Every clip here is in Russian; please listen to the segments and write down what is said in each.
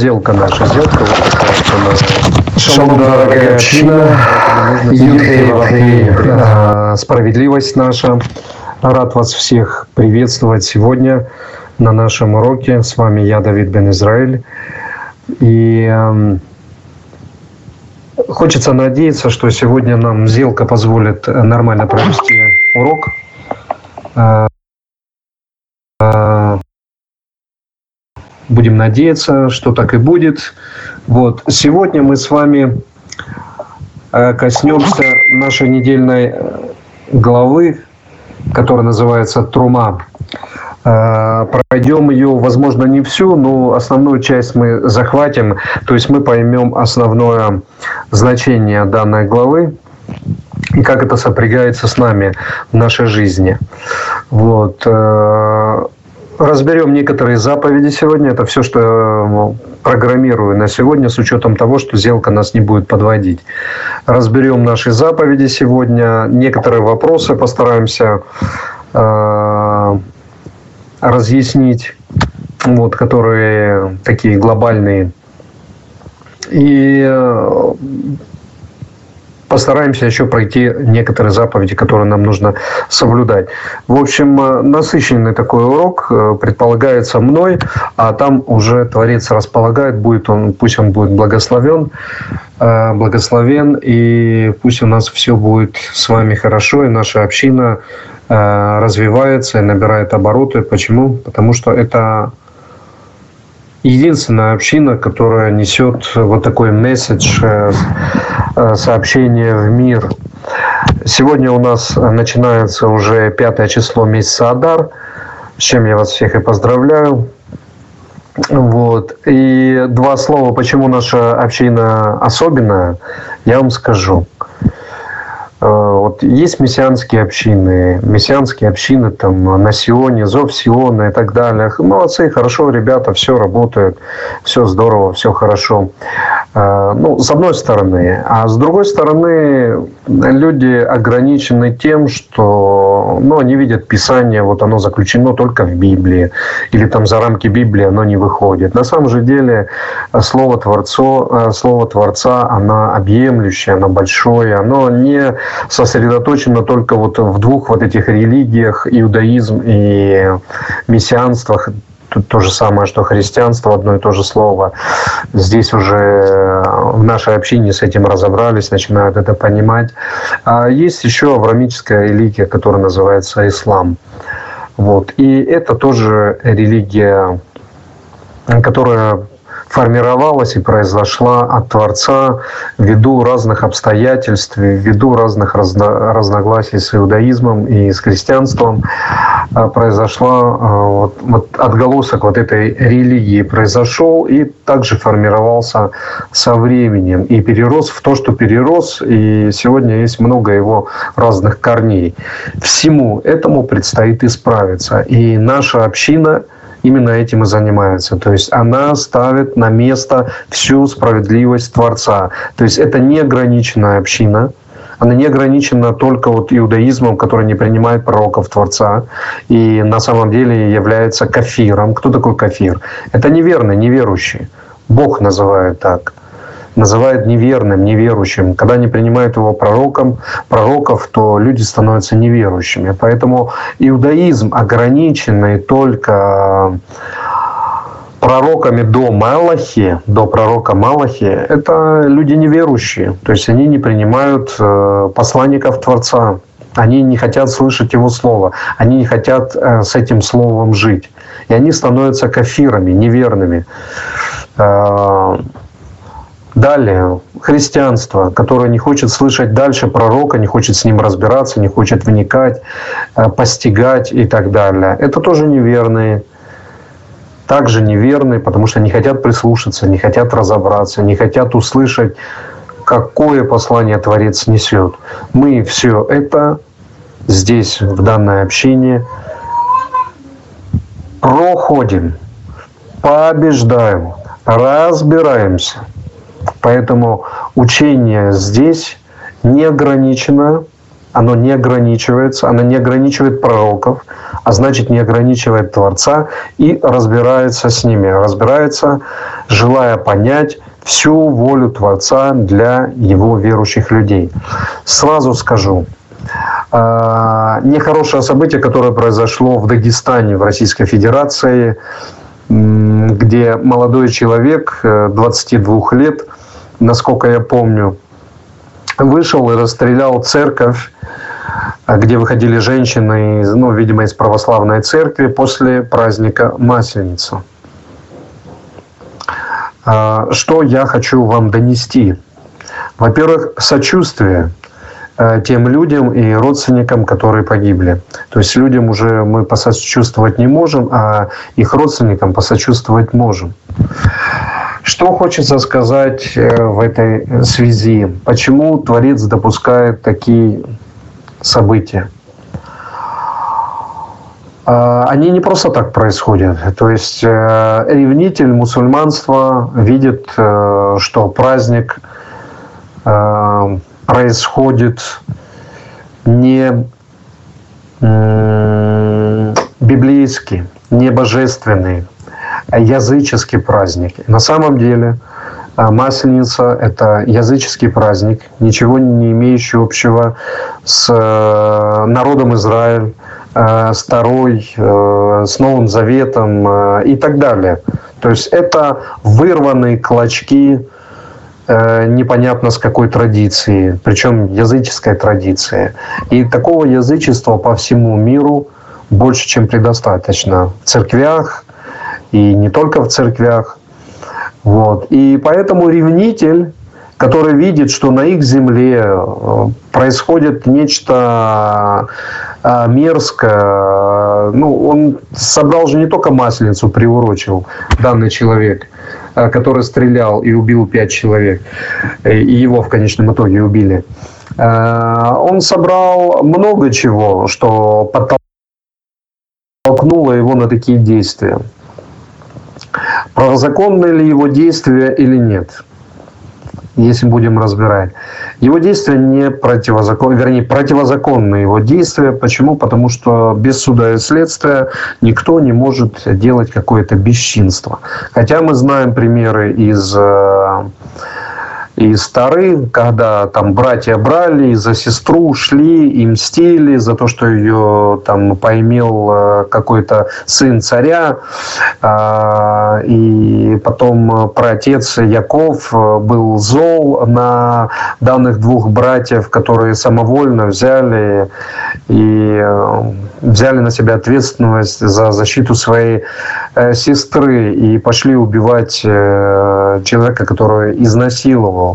сделка наша, сделка вот такая вот она. Шалом, дорогая община, Юдхей справедливость наша. Рад вас всех приветствовать сегодня на нашем уроке. С вами я, Давид Бен Израиль. И эм, хочется надеяться, что сегодня нам сделка позволит нормально провести урок. Э, э, Будем надеяться, что так и будет. Вот. Сегодня мы с вами э, коснемся нашей недельной э, главы, которая называется «Трума». Э, пройдем ее, возможно, не всю, но основную часть мы захватим, то есть мы поймем основное значение данной главы и как это сопрягается с нами в нашей жизни. Вот разберем некоторые заповеди сегодня. Это все, что ну, программирую на сегодня с учетом того, что сделка нас не будет подводить. Разберем наши заповеди сегодня. Некоторые вопросы постараемся э, разъяснить, вот, которые такие глобальные. И э, постараемся еще пройти некоторые заповеди, которые нам нужно соблюдать. В общем, э, насыщенный такой урок э, предполагается мной, а там уже Творец располагает, будет он, пусть он будет благословен, э, благословен, и пусть у нас все будет с вами хорошо, и наша община развивается и набирает обороты. Почему? Потому что это единственная община, которая несет вот такой месседж, э, э, сообщение в мир. Сегодня у нас начинается уже пятое число месяца Адар, с чем я вас всех и поздравляю. Вот. И два слова, почему наша община особенная, я вам скажу. Э, вот есть мессианские общины, мессианские общины там на Сионе, Зов Сиона и так далее. Молодцы, хорошо, ребята, все работает, все здорово, все хорошо. Э, ну, с одной стороны. А с другой стороны, люди ограничены тем, что ну, они видят Писание, вот оно заключено только в Библии, или там за рамки Библии оно не выходит. На самом же деле Слово, Творцо, э, Слово Творца, оно объемлющее, оно большое, оно не сосредоточено только вот в двух вот этих религиях, иудаизм и мессианствах, То же самое, что христианство, одно и то же слово. Здесь уже в нашей общине с этим разобрались, начинают это понимать. А есть еще аврамическая религия, которая называется ислам. Вот. И это тоже религия, которая формировалась и произошла от Творца ввиду разных обстоятельств, ввиду разных разно, разногласий с иудаизмом и с христианством, произошла а, вот, вот отголосок вот этой религии произошел и также формировался со временем и перерос в то, что перерос, и сегодня есть много его разных корней. Всему этому предстоит исправиться. И наша община – именно этим и занимается. То есть она ставит на место всю справедливость Творца. То есть это неограниченная община, она не ограничена только вот иудаизмом, который не принимает пророков Творца и на самом деле является кафиром. Кто такой кафир? Это неверный, неверующий. Бог называет так называет неверным, неверующим. Когда не принимают его пророком, пророков, то люди становятся неверующими. Поэтому иудаизм, ограниченный только пророками до Малахи, до пророка Малахи, это люди неверующие. То есть они не принимают э, посланников Творца. Они не хотят слышать его слово. Они не хотят э, с этим словом жить. И они становятся кафирами, неверными. Э, Далее, христианство, которое не хочет слышать дальше пророка, не хочет с ним разбираться, не хочет вникать, постигать и так далее. Это тоже неверные. Также неверные, потому что не хотят прислушаться, не хотят разобраться, не хотят услышать, какое послание Творец несет. Мы все это здесь, в данной общине, проходим, побеждаем, разбираемся – Поэтому учение здесь не ограничено, оно не ограничивается, оно не ограничивает пророков, а значит не ограничивает Творца и разбирается с ними, разбирается, желая понять всю волю Творца для его верующих людей. Сразу скажу, а, нехорошее событие, которое произошло в Дагестане, в Российской Федерации, где молодой человек 22 э, лет, насколько я помню, вышел и расстрелял церковь, где выходили женщины, ну, видимо, из православной церкви после праздника Масленицы. А, что я хочу вам донести? Во-первых, сочувствие э, тем людям и родственникам, которые погибли. То есть людям уже мы посочувствовать не можем, а их родственникам посочувствовать можем. Что хочется сказать э, в этой связи? Почему Творец допускает такие события? А, они не просто так происходят. То есть э, ревнитель мусульманства видит, э, что праздник происходит не библейский, не божественный, языческий праздник. На самом деле а, Масленица – это языческий праздник, ничего не имеющий общего с э, народом Израиль, э, с Тарой, э, с Новым Заветом и так далее. То есть это вырванные клочки непонятно с какой традиции, причем языческой традиции. И такого язычества по всему миру больше, чем предостаточно. В церквях, и не только в церквях. Вот. И поэтому ревнитель, который видит, что на их земле э, происходит нечто э, мерзкое, ну, он собрал же не только масленицу, приурочил данный человек, э, который стрелял и убил пять человек, и его в конечном итоге убили. Он собрал много чего, что подтолкнуло его на такие действия правозаконны ли его действия или нет, если будем разбирать. Его действия не противозаконны, вернее, противозаконны его действия. Почему? Потому что без суда и следствия никто не может делать какое-то бесчинство. Хотя мы знаем примеры из э, и стары, когда там братья брали за сестру, шли и мстили за то, что ее там поимел э, какой-то сын царя. А, и потом про отец Яков э, был зол на данных двух братьев, которые самовольно взяли и э, взяли на себя ответственность за защиту своей сестры и пошли убивать человека, который изнасиловал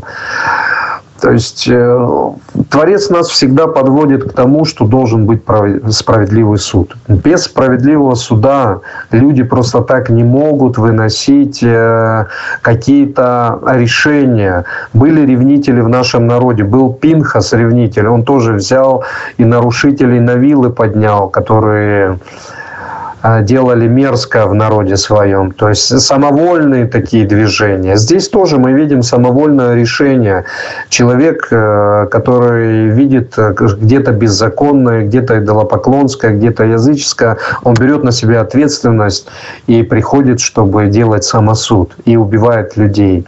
то есть э, Творец нас всегда подводит к тому, что должен быть справедливый суд. Без справедливого суда люди просто так не могут выносить э, какие-то решения. Были ревнители в нашем народе. Был Пинхас ревнитель. Он тоже взял и нарушителей на вилы поднял, которые делали мерзко в народе своем. То есть самовольные такие движения. Здесь тоже мы видим самовольное решение. Человек, э, который видит э, где-то беззаконное, где-то идолопоклонское, где-то языческое, он берет на себя ответственность и приходит, чтобы делать самосуд и убивает людей.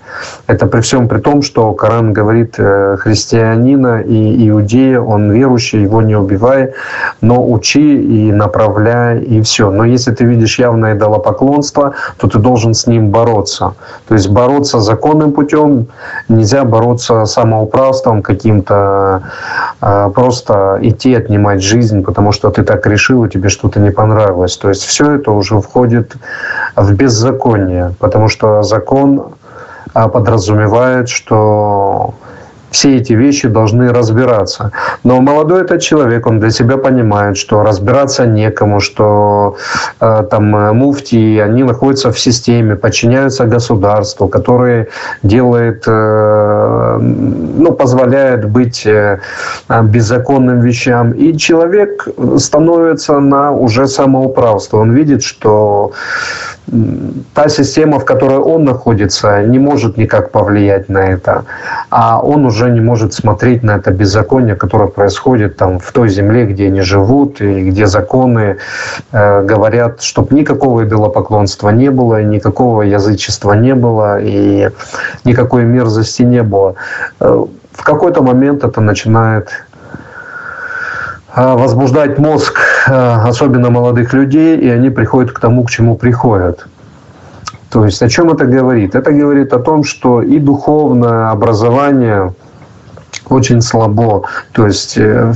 Это при всем при том, что Коран говорит э, христианина и иудея, он верующий, его не убивай, но учи и направляй, и все. Но если ты видишь явное идолопоклонство, то ты должен с ним бороться. То есть бороться законным путем нельзя бороться самоуправством каким-то, а просто идти отнимать жизнь, потому что ты так решил, и тебе что-то не понравилось. То есть все это уже входит в беззаконие, потому что закон а, подразумевает, что все эти вещи должны разбираться. Но молодой этот человек, он для себя понимает, что разбираться некому, что э, там э, муфти, они находятся в системе, подчиняются государству, которое делает, э, ну, позволяет быть э, беззаконным вещам. И человек становится на уже самоуправство. Он видит, что та система, в которой он находится, не может никак повлиять на это. А он уже не может смотреть на это беззаконие, которое происходит там в той земле, где они живут, и где законы э, говорят, чтобы никакого идолопоклонства не было, никакого язычества не было, и никакой мерзости не было. Э, в какой-то момент это начинает возбуждать мозг, а, особенно молодых людей, и они приходят к тому, к чему приходят. То есть о чем это говорит? Это говорит о том, что и духовное образование очень слабо. То есть э,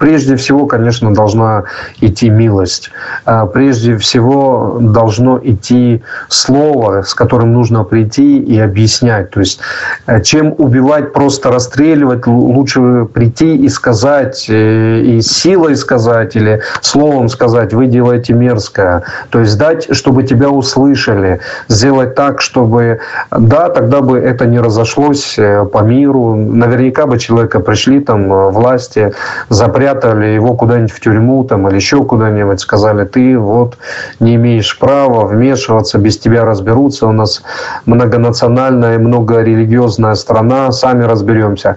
прежде всего, конечно, должна идти милость. А прежде всего должно идти слово, с которым нужно прийти и объяснять. То есть э, чем убивать, просто расстреливать, лучше прийти и сказать, э, и силой сказать, или словом сказать, вы делаете мерзкое. То есть дать, чтобы тебя услышали, сделать так, чтобы, да, тогда бы это не разошлось э, по миру. Наверняка бы человека пришли там власти, запрятали спрятали его куда-нибудь в тюрьму там, или еще куда-нибудь, сказали, ты вот не имеешь права вмешиваться, без тебя разберутся, у нас многонациональная и многорелигиозная страна, сами разберемся.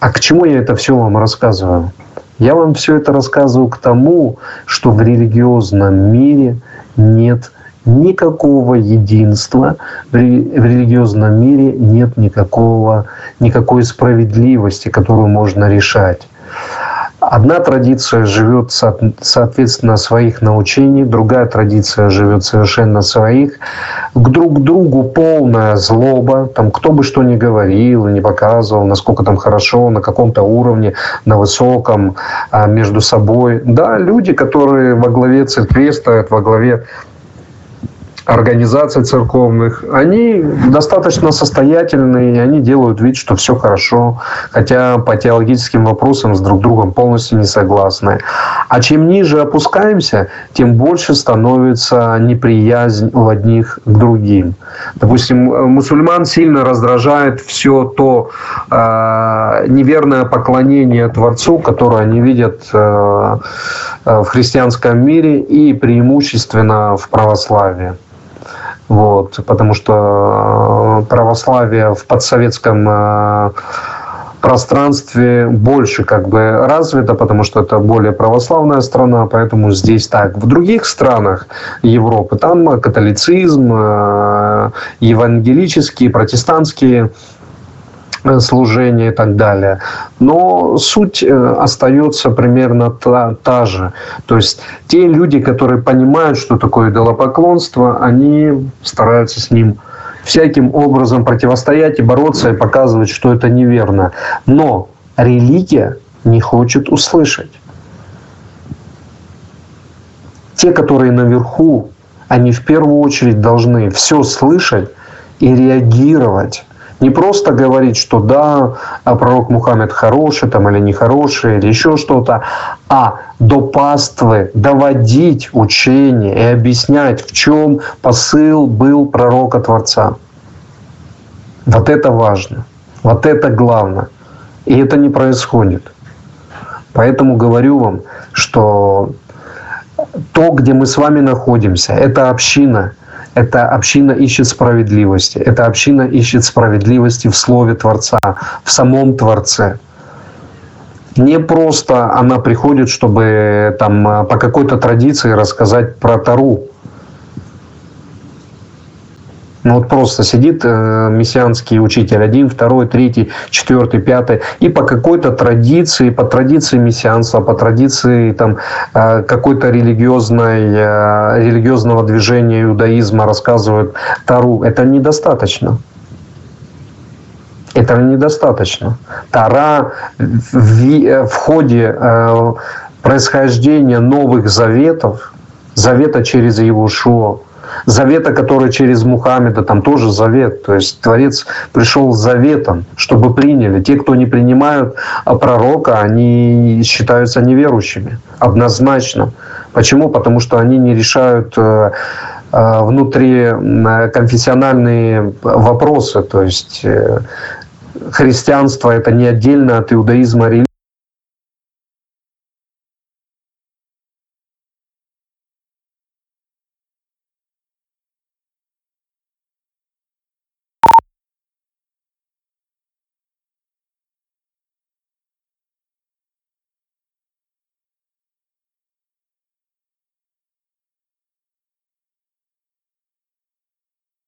А к чему я это все вам рассказываю? Я вам все это рассказываю к тому, что в религиозном мире нет никакого единства, в религиозном мире нет никакого, никакой справедливости, которую можно решать. Одна традиция живет, соответственно, своих научений, другая традиция живет совершенно своих. К друг другу полная злоба, там кто бы что ни говорил не показывал, насколько там хорошо, на каком-то уровне, на высоком, а, между собой. Да, люди, которые во главе церкви стоят, во главе организаций церковных, они достаточно состоятельные, они делают вид, что все хорошо, хотя по теологическим вопросам с друг другом полностью не согласны. А чем ниже опускаемся, тем больше становится неприязнь у одних к другим. Допустим, мусульман сильно раздражает все то э, неверное поклонение Творцу, которое они видят э, в христианском мире и преимущественно в православии. Вот, потому что э, православие в подсоветском э, пространстве больше как бы развито, потому что это более православная страна, поэтому здесь так. В других странах Европы там католицизм, э, евангелические, протестантские служения и так далее. Но суть э, остается примерно та, та же. То есть те люди, которые понимают, что такое идолопоклонство, они стараются с ним всяким образом противостоять и бороться и показывать, что это неверно. Но религия не хочет услышать. Те, которые наверху, они в первую очередь должны все слышать и реагировать не просто говорить, что да, а пророк Мухаммед хороший там, или нехороший, или еще что-то, а до паствы доводить учение и объяснять, в чем посыл был пророка Творца. Вот это важно. Вот это главное. И это не происходит. Поэтому говорю вам, что то, где мы с вами находимся, это община – эта община ищет справедливости. Эта община ищет справедливости в Слове Творца, в самом Творце. Не просто она приходит, чтобы там по какой-то традиции рассказать про Тару, ну вот просто сидит э, мессианский учитель, один, второй, третий, четвертый, пятый, и по какой-то традиции, по традиции мессианства, по традиции там, э, какой-то религиозной, э, религиозного движения иудаизма рассказывают Тару. Это недостаточно. Это недостаточно. Тара в, в ходе э, происхождения новых заветов, завета через Иешуа, завета, который через Мухаммеда, там тоже завет. То есть Творец пришел с заветом, чтобы приняли. Те, кто не принимают пророка, они считаются неверующими. Однозначно. Почему? Потому что они не решают э, э, внутри конфессиональные вопросы. То есть э, христианство это не отдельно от иудаизма религия.